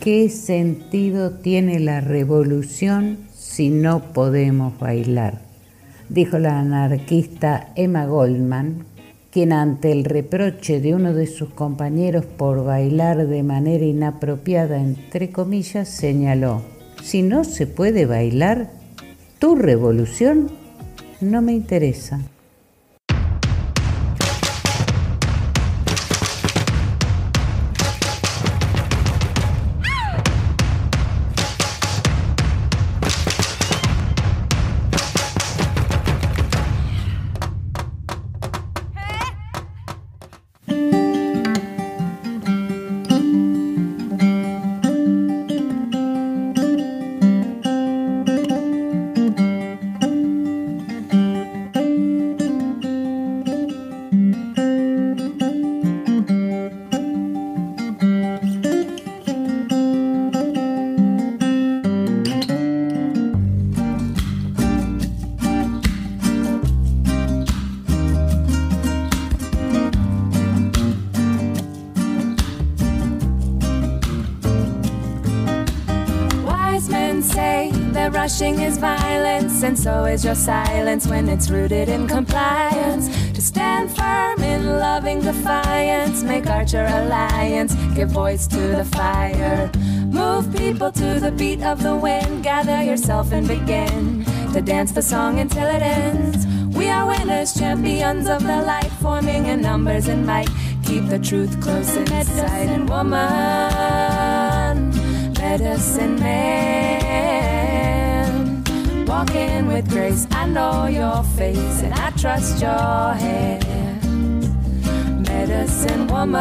¿Qué sentido tiene la revolución si no podemos bailar? Dijo la anarquista Emma Goldman, quien ante el reproche de uno de sus compañeros por bailar de manera inapropiada, entre comillas, señaló, si no se puede bailar, tu revolución no me interesa. And so is your silence when it's rooted in compliance. To stand firm in loving defiance, make Archer alliance, give voice to the fire. Move people to the beat of the wind, gather yourself and begin to dance the song until it ends. We are winners, champions of the light, forming in numbers and might. Keep the truth close in sight, and woman, medicine man walking with grace. I know your face and I trust your hand. Medicine woman,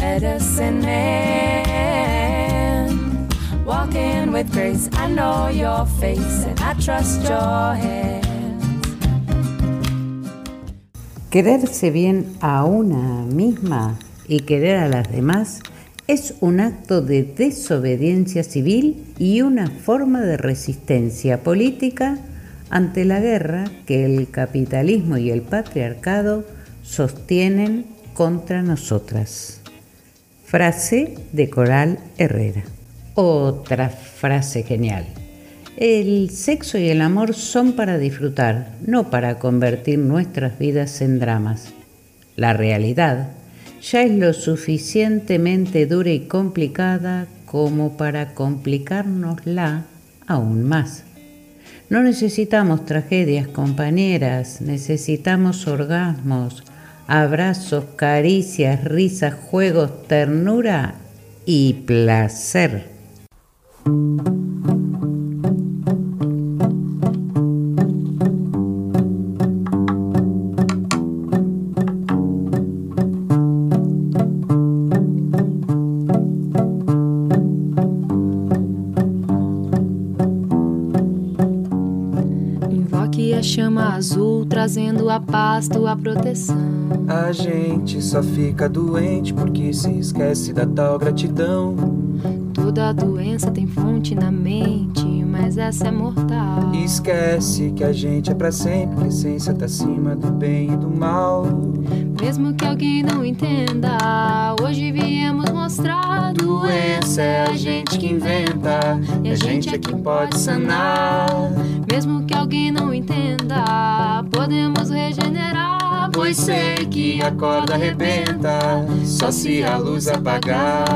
medicine man. Walking with grace. I know your face and I trust your hand. Quererse bien a una misma y querer a las demás es un acto de desobediencia civil y una forma de resistencia política ante la guerra que el capitalismo y el patriarcado sostienen contra nosotras. Frase de Coral Herrera. Otra frase genial. El sexo y el amor son para disfrutar, no para convertir nuestras vidas en dramas. La realidad ya es lo suficientemente dura y complicada como para complicárnosla aún más. No necesitamos tragedias, compañeras, necesitamos orgasmos, abrazos, caricias, risas, juegos, ternura y placer. Trazendo a paz, tua proteção. A gente só fica doente porque se esquece da tal gratidão. Toda doença tem fonte na mente, mas essa é mortal. Esquece que a gente é para sempre, a essência tá acima do bem e do mal. Mesmo que alguém não entenda, hoje viemos mostrar. Doença é a gente que inventa, e a gente é que pode sanar. Mesmo que alguém não entenda, podemos regenerar. Pois sei que a corda arrebenta, só se a luz apagar.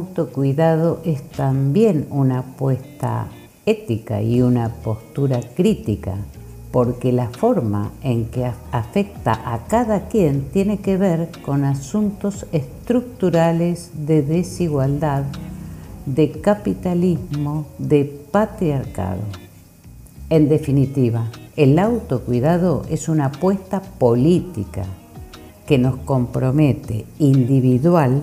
Autocuidado es también una apuesta ética y una postura crítica, porque la forma en que afecta a cada quien tiene que ver con asuntos estructurales de desigualdad, de capitalismo, de patriarcado. En definitiva, el autocuidado es una apuesta política que nos compromete individual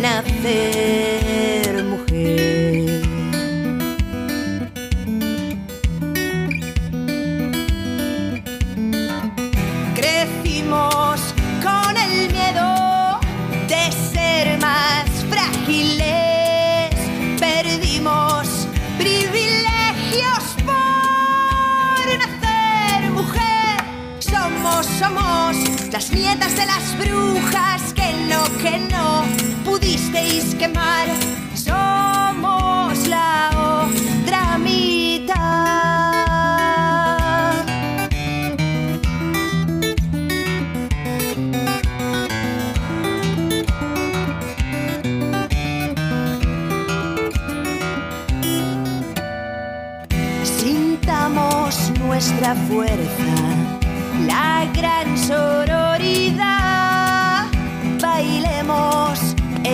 nacer mujer. Crecimos con el miedo de ser más frágiles, perdimos privilegios por nacer mujer. Somos, somos las nietas de las brujas que no, que no queréis quemar, somos la otra mitad. Sintamos nuestra fuerza, la gran sororidad, bailemos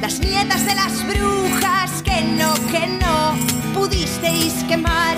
las nietas de las brujas que no, que no pudisteis quemar.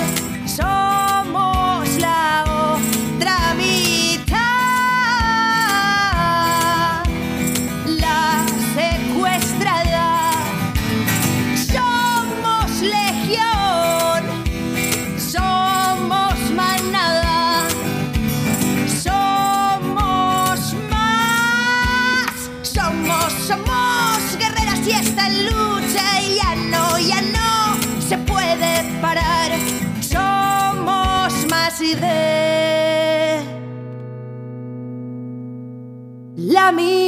a mí.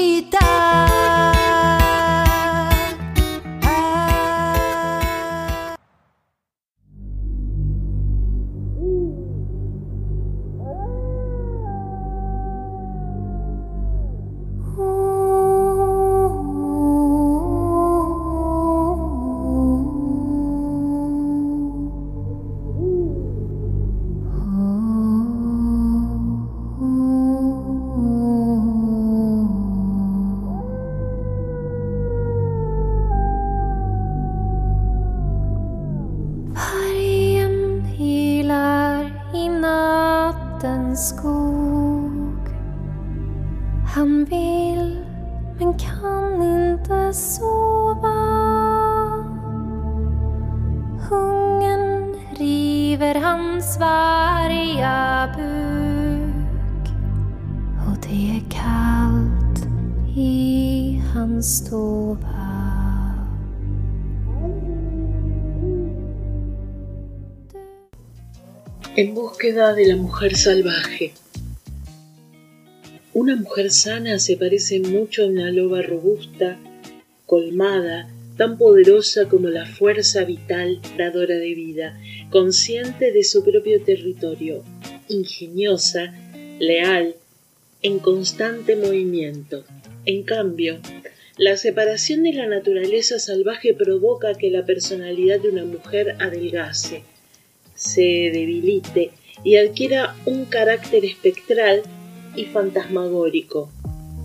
Búsqueda de la mujer salvaje. Una mujer sana se parece mucho a una loba robusta, colmada, tan poderosa como la fuerza vital dadora de vida, consciente de su propio territorio, ingeniosa, leal, en constante movimiento. En cambio, la separación de la naturaleza salvaje provoca que la personalidad de una mujer adelgase, se debilite y adquiera un carácter espectral y fantasmagórico.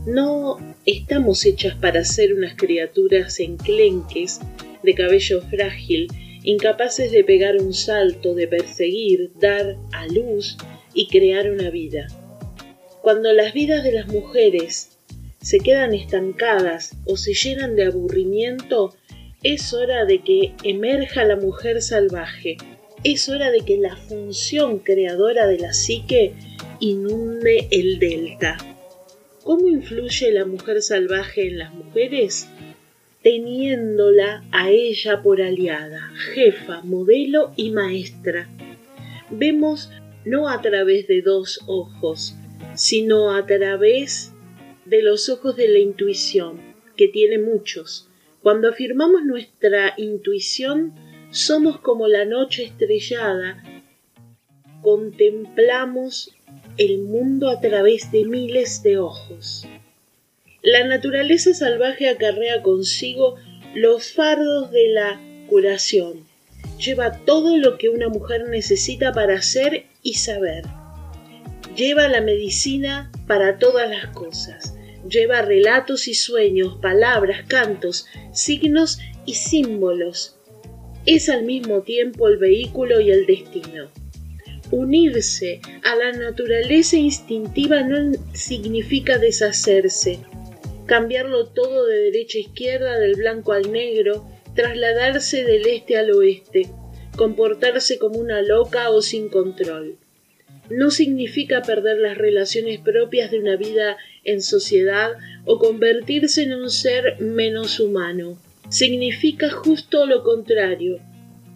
No estamos hechas para ser unas criaturas enclenques de cabello frágil, incapaces de pegar un salto, de perseguir, dar a luz y crear una vida. Cuando las vidas de las mujeres se quedan estancadas o se llenan de aburrimiento, es hora de que emerja la mujer salvaje. Es hora de que la función creadora de la psique inunde el delta. ¿Cómo influye la mujer salvaje en las mujeres? Teniéndola a ella por aliada, jefa, modelo y maestra. Vemos no a través de dos ojos, sino a través de los ojos de la intuición, que tiene muchos. Cuando afirmamos nuestra intuición, somos como la noche estrellada, contemplamos el mundo a través de miles de ojos. La naturaleza salvaje acarrea consigo los fardos de la curación. Lleva todo lo que una mujer necesita para ser y saber. Lleva la medicina para todas las cosas. Lleva relatos y sueños, palabras, cantos, signos y símbolos. Es al mismo tiempo el vehículo y el destino. Unirse a la naturaleza instintiva no significa deshacerse, cambiarlo todo de derecha a izquierda, del blanco al negro, trasladarse del este al oeste, comportarse como una loca o sin control. No significa perder las relaciones propias de una vida en sociedad o convertirse en un ser menos humano. Significa justo lo contrario,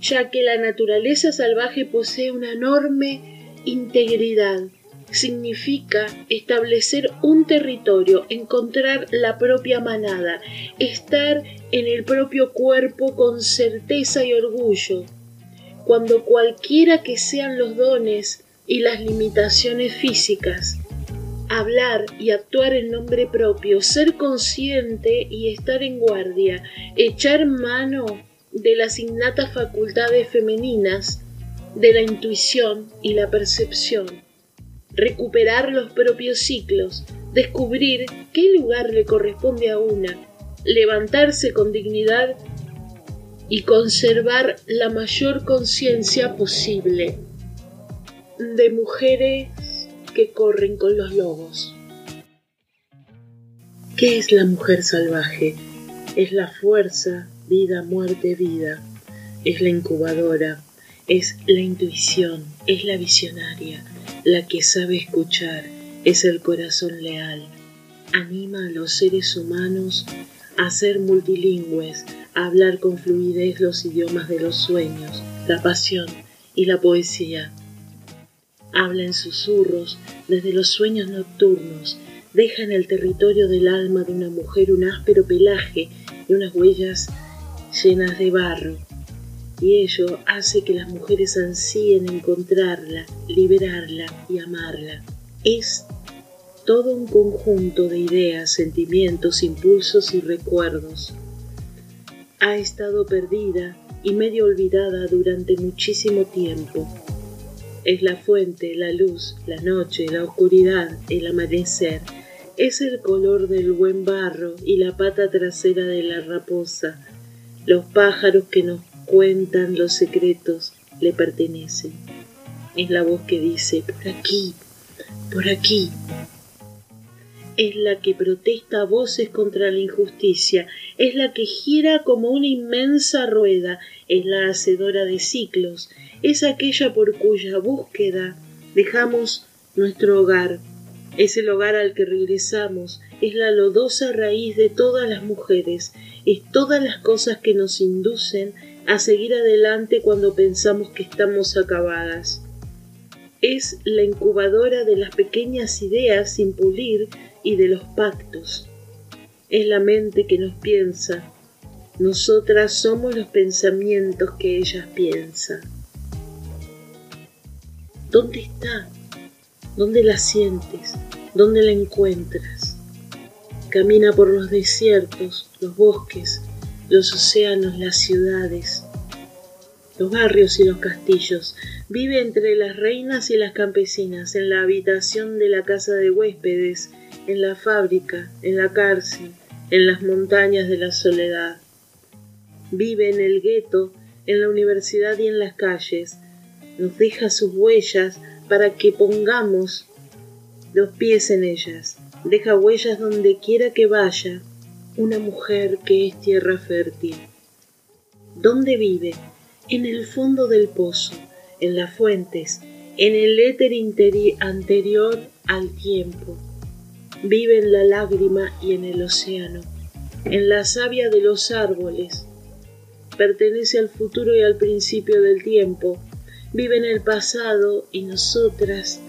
ya que la naturaleza salvaje posee una enorme integridad. Significa establecer un territorio, encontrar la propia manada, estar en el propio cuerpo con certeza y orgullo. Cuando cualquiera que sean los dones y las limitaciones físicas, hablar y actuar en nombre propio, ser consciente y estar en guardia, echar mano de las innatas facultades femeninas, de la intuición y la percepción, recuperar los propios ciclos, descubrir qué lugar le corresponde a una, levantarse con dignidad y conservar la mayor conciencia posible de mujeres que corren con los lobos. ¿Qué es la mujer salvaje? Es la fuerza vida, muerte, vida. Es la incubadora, es la intuición, es la visionaria, la que sabe escuchar, es el corazón leal. Anima a los seres humanos a ser multilingües, a hablar con fluidez los idiomas de los sueños, la pasión y la poesía. Habla en susurros desde los sueños nocturnos, deja en el territorio del alma de una mujer un áspero pelaje y unas huellas llenas de barro, y ello hace que las mujeres ansíen encontrarla, liberarla y amarla. Es todo un conjunto de ideas, sentimientos, impulsos y recuerdos. Ha estado perdida y medio olvidada durante muchísimo tiempo. Es la fuente, la luz, la noche, la oscuridad, el amanecer. Es el color del buen barro y la pata trasera de la raposa, los pájaros que nos cuentan los secretos le pertenecen. Es la voz que dice, por aquí, por aquí. Es la que protesta voces contra la injusticia, es la que gira como una inmensa rueda, es la hacedora de ciclos, es aquella por cuya búsqueda dejamos nuestro hogar, es el hogar al que regresamos, es la lodosa raíz de todas las mujeres, es todas las cosas que nos inducen a seguir adelante cuando pensamos que estamos acabadas. Es la incubadora de las pequeñas ideas sin pulir y de los pactos. Es la mente que nos piensa. Nosotras somos los pensamientos que ellas piensan. ¿Dónde está? ¿Dónde la sientes? ¿Dónde la encuentras? Camina por los desiertos, los bosques, los océanos, las ciudades, los barrios y los castillos. Vive entre las reinas y las campesinas, en la habitación de la casa de huéspedes, en la fábrica, en la cárcel, en las montañas de la soledad. vive en el gueto, en la universidad y en las calles. Nos deja sus huellas para que pongamos los pies en ellas. Deja huellas donde quiera que vaya, una mujer que es tierra fértil. ¿Dónde vive? En el fondo del pozo, en las fuentes, en el éter anterior al tiempo. Vive en la lágrima y en el océano, en la savia de los árboles. Pertenece al futuro y al principio del tiempo. Vive en el pasado y nosotras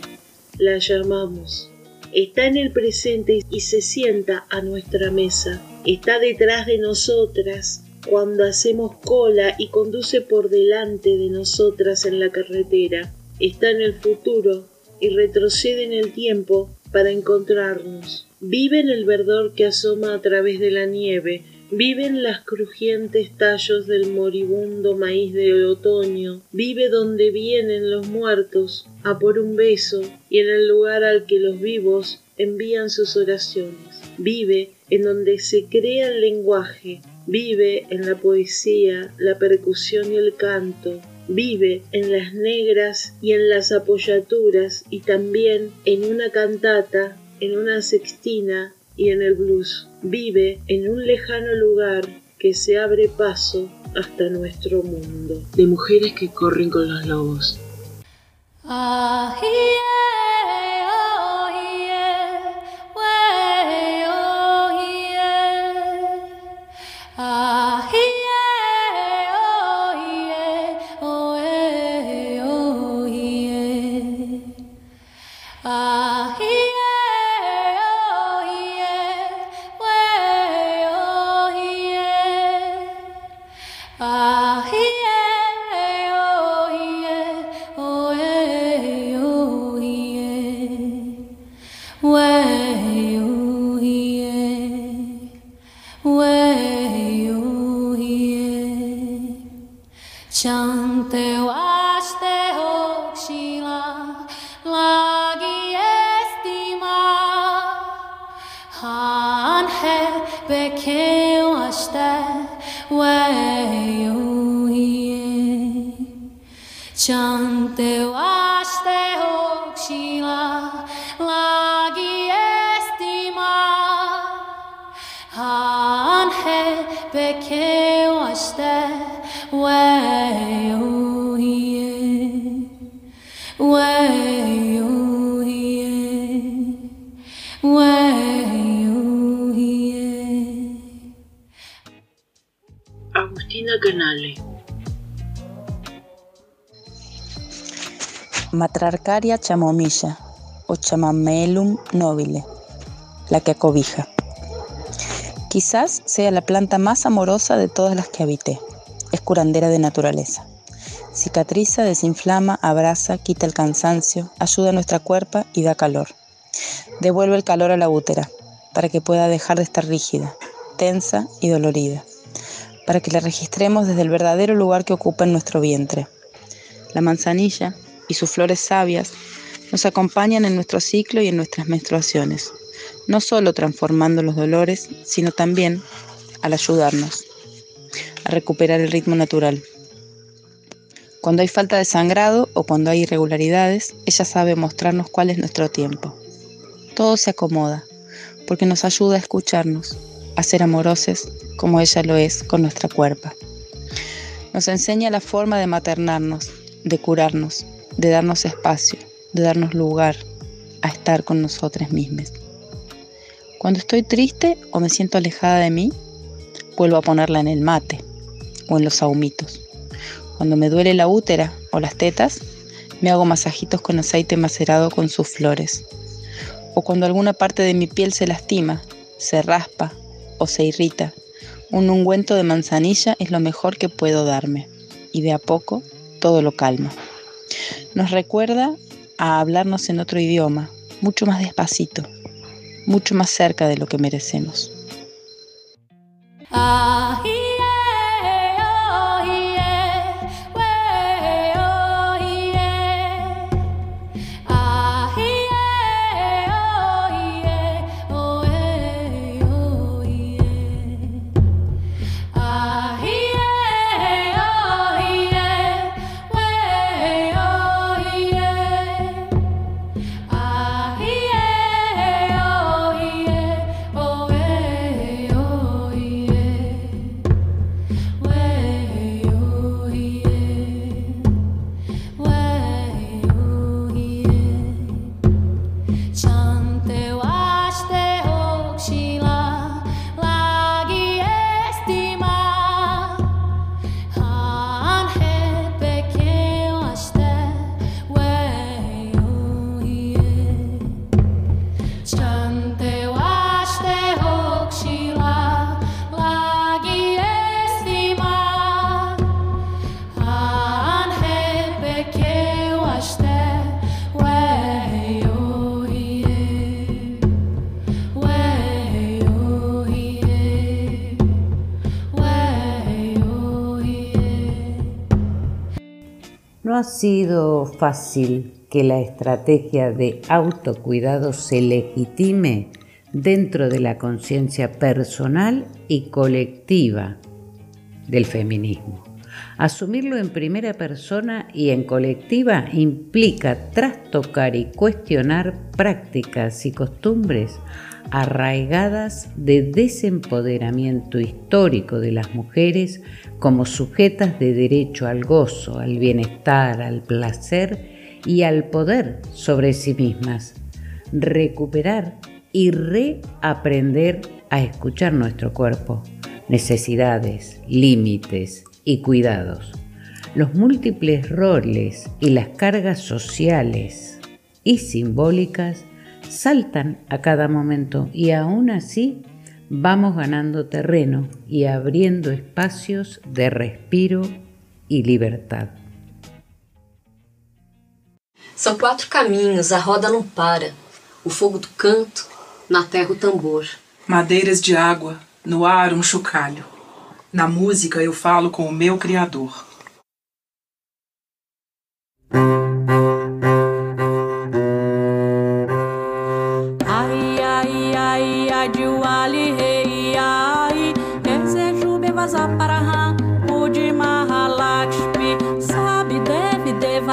la llamamos. Está en el presente y se sienta a nuestra mesa. Está detrás de nosotras cuando hacemos cola y conduce por delante de nosotras en la carretera. Está en el futuro y retrocede en el tiempo para encontrarnos. Vive en el verdor que asoma a través de la nieve, vive en las crujientes tallos del moribundo maíz del otoño, vive donde vienen los muertos a por un beso y en el lugar al que los vivos envían sus oraciones. Vive en donde se crea el lenguaje, vive en la poesía, la percusión y el canto, vive en las negras y en las apoyaturas y también en una cantata, en una sextina y en el blues. Vive en un lejano lugar que se abre paso hasta nuestro mundo. De mujeres que corren con los lobos. Ah, Matrarcaria chamomilla o chamamelum nobile, la que acobija. Quizás sea la planta más amorosa de todas las que habité. Es curandera de naturaleza. Cicatriza, desinflama, abraza, quita el cansancio, ayuda a nuestra cuerpa y da calor. Devuelve el calor a la útera para que pueda dejar de estar rígida, tensa y dolorida, para que la registremos desde el verdadero lugar que ocupa en nuestro vientre. La manzanilla, y sus flores sabias nos acompañan en nuestro ciclo y en nuestras menstruaciones, no solo transformando los dolores, sino también al ayudarnos a recuperar el ritmo natural. Cuando hay falta de sangrado o cuando hay irregularidades, ella sabe mostrarnos cuál es nuestro tiempo. Todo se acomoda, porque nos ayuda a escucharnos, a ser amorosos como ella lo es con nuestra cuerpa. Nos enseña la forma de maternarnos, de curarnos, de darnos espacio, de darnos lugar a estar con nosotras mismas. Cuando estoy triste o me siento alejada de mí, vuelvo a ponerla en el mate o en los ahumitos. Cuando me duele la útera o las tetas, me hago masajitos con aceite macerado con sus flores. O cuando alguna parte de mi piel se lastima, se raspa o se irrita, un ungüento de manzanilla es lo mejor que puedo darme. Y de a poco todo lo calma. Nos recuerda a hablarnos en otro idioma, mucho más despacito, mucho más cerca de lo que merecemos. No ha sido fácil que la estrategia de autocuidado se legitime dentro de la conciencia personal y colectiva del feminismo. Asumirlo en primera persona y en colectiva implica trastocar y cuestionar prácticas y costumbres arraigadas de desempoderamiento histórico de las mujeres como sujetas de derecho al gozo, al bienestar, al placer y al poder sobre sí mismas. Recuperar y reaprender a escuchar nuestro cuerpo, necesidades, límites y cuidados. Los múltiples roles y las cargas sociales y simbólicas saltan a cada momento y aún así vamos ganando terreno y abriendo espacios de respiro y libertad. São quatro caminhos, a roda não para. O fogo do canto, na terra o tambor. Madeiras de água, no ar um chocalho. Na música eu falo com o meu Criador.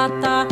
La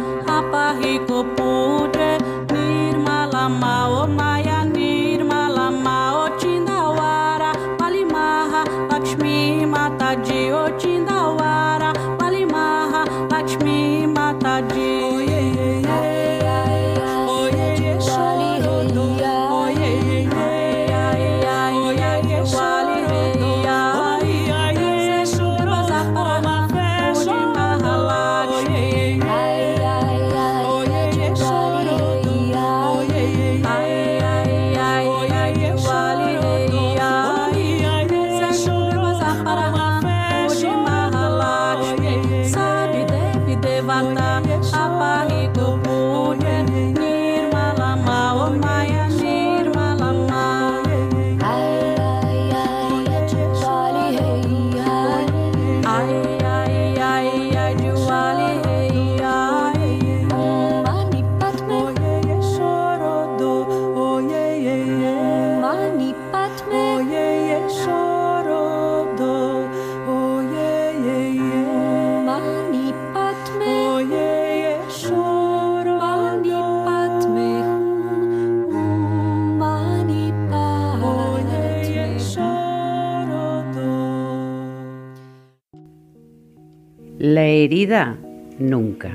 herida nunca.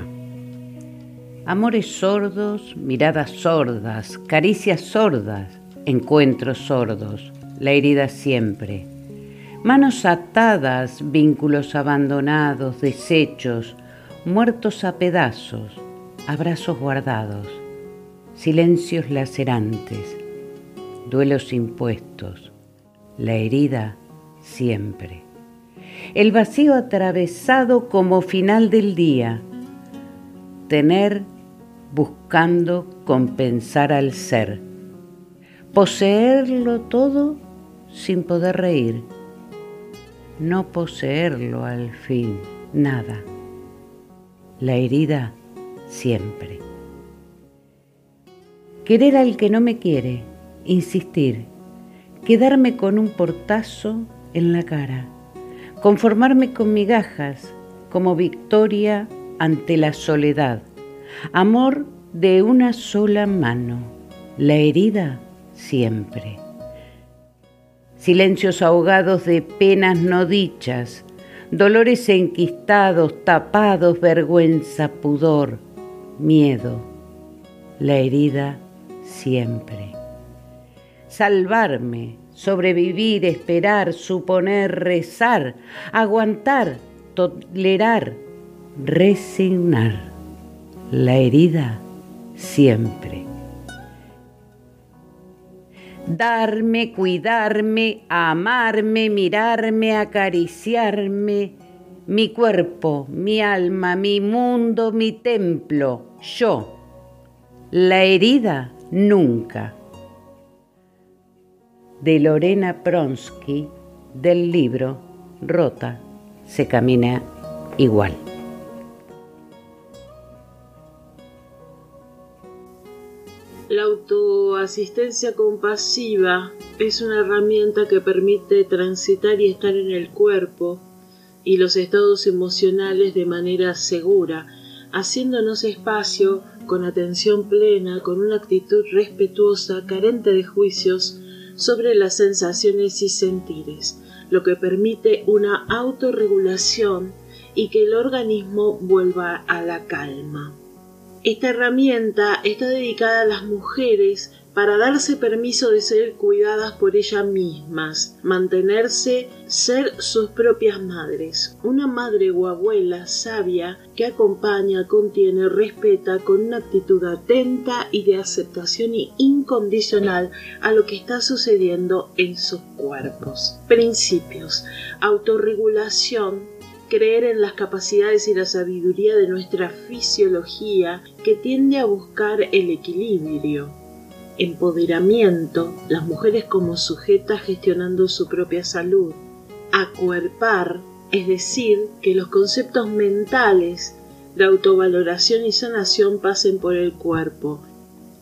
Amores sordos, miradas sordas, caricias sordas, encuentros sordos, la herida siempre. Manos atadas, vínculos abandonados, desechos, muertos a pedazos, abrazos guardados, silencios lacerantes, duelos impuestos, la herida siempre el vacío atravesado como final del día, tener buscando compensar al ser, poseerlo todo sin poder reír, no poseerlo al fin, nada, la herida siempre. Querer al que no me quiere, insistir, quedarme con un portazo en la cara conformarme con migajas como victoria ante la soledad, amor de una sola mano, la herida siempre. Silencios ahogados de penas no dichas, dolores enquistados, tapados, vergüenza, pudor, miedo, la herida siempre. Salvarme sobrevivir, esperar, suponer, rezar, aguantar, tolerar, resignar. La herida siempre. Darme, cuidarme, amarme, mirarme, acariciarme, mi cuerpo, mi alma, mi mundo, mi templo, yo. La herida nunca de Lorena Pronsky del libro Rota se camina igual. La autoasistencia compasiva es una herramienta que permite transitar y estar en el cuerpo y los estados emocionales de manera segura, haciéndonos espacio con atención plena, con una actitud respetuosa, carente de juicios, sobre las sensaciones y sentires, lo que permite una autorregulación y que el organismo vuelva a la calma. Esta herramienta está dedicada a las mujeres para darse permiso de ser cuidadas por ellas mismas, mantenerse, ser sus propias madres. Una madre o abuela sabia que acompaña, contiene, respeta con una actitud atenta y de aceptación incondicional a lo que está sucediendo en sus cuerpos. Principios. Autorregulación creer en las capacidades y la sabiduría de nuestra fisiología que tiende a buscar el equilibrio. Empoderamiento, las mujeres como sujetas gestionando su propia salud. Acuerpar, es decir, que los conceptos mentales de autovaloración y sanación pasen por el cuerpo.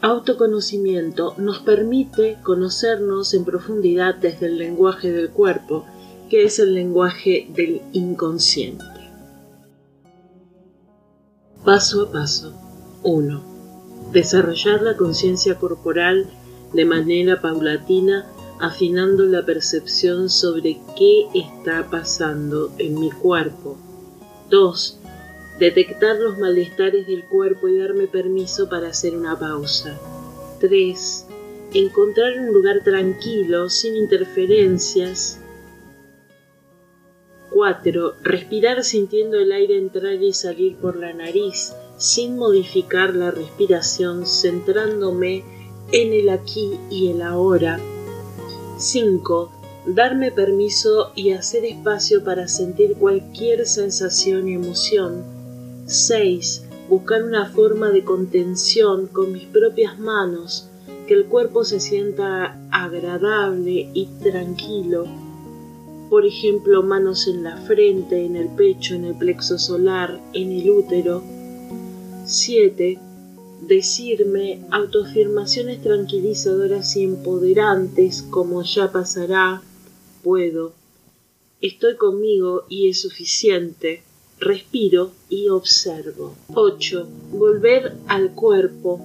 Autoconocimiento nos permite conocernos en profundidad desde el lenguaje del cuerpo que es el lenguaje del inconsciente. Paso a paso. 1. Desarrollar la conciencia corporal de manera paulatina, afinando la percepción sobre qué está pasando en mi cuerpo. 2. Detectar los malestares del cuerpo y darme permiso para hacer una pausa. 3. Encontrar un lugar tranquilo, sin interferencias, 4. Respirar sintiendo el aire entrar y salir por la nariz, sin modificar la respiración, centrándome en el aquí y el ahora. 5. Darme permiso y hacer espacio para sentir cualquier sensación y emoción. 6. Buscar una forma de contención con mis propias manos, que el cuerpo se sienta agradable y tranquilo por ejemplo, manos en la frente, en el pecho, en el plexo solar, en el útero. 7. Decirme autoafirmaciones tranquilizadoras y empoderantes como ya pasará, puedo. Estoy conmigo y es suficiente. Respiro y observo. 8. Volver al cuerpo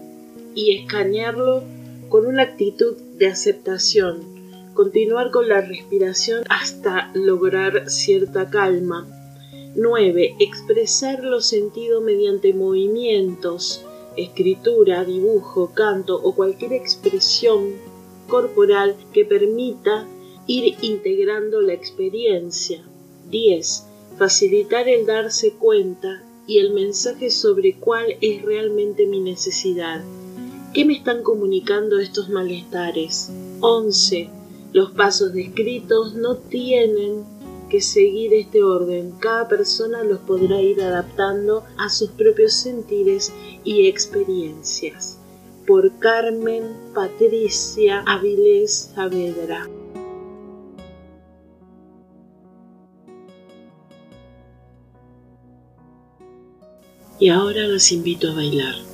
y escanearlo con una actitud de aceptación continuar con la respiración hasta lograr cierta calma. 9. Expresar los sentidos mediante movimientos, escritura, dibujo, canto o cualquier expresión corporal que permita ir integrando la experiencia. 10. Facilitar el darse cuenta y el mensaje sobre cuál es realmente mi necesidad. ¿Qué me están comunicando estos malestares? 11. Los pasos descritos no tienen que seguir este orden. Cada persona los podrá ir adaptando a sus propios sentires y experiencias. Por Carmen Patricia Avilés Saavedra. Y ahora los invito a bailar.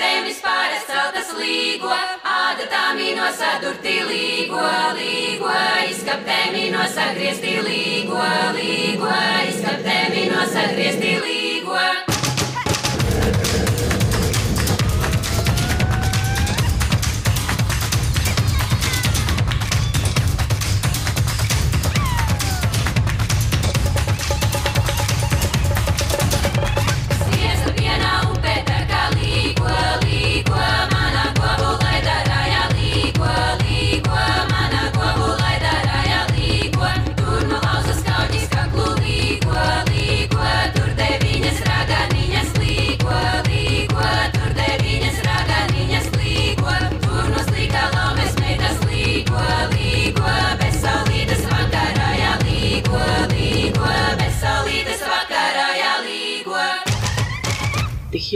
tevis pārceltas līgo, ādatā mīno sadurti līgo, līgo, izkaptē mīno sagriezti līgo, līgo, izkaptē mīno sagriezti līgo.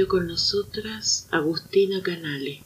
Con nosotras Agustina Canale.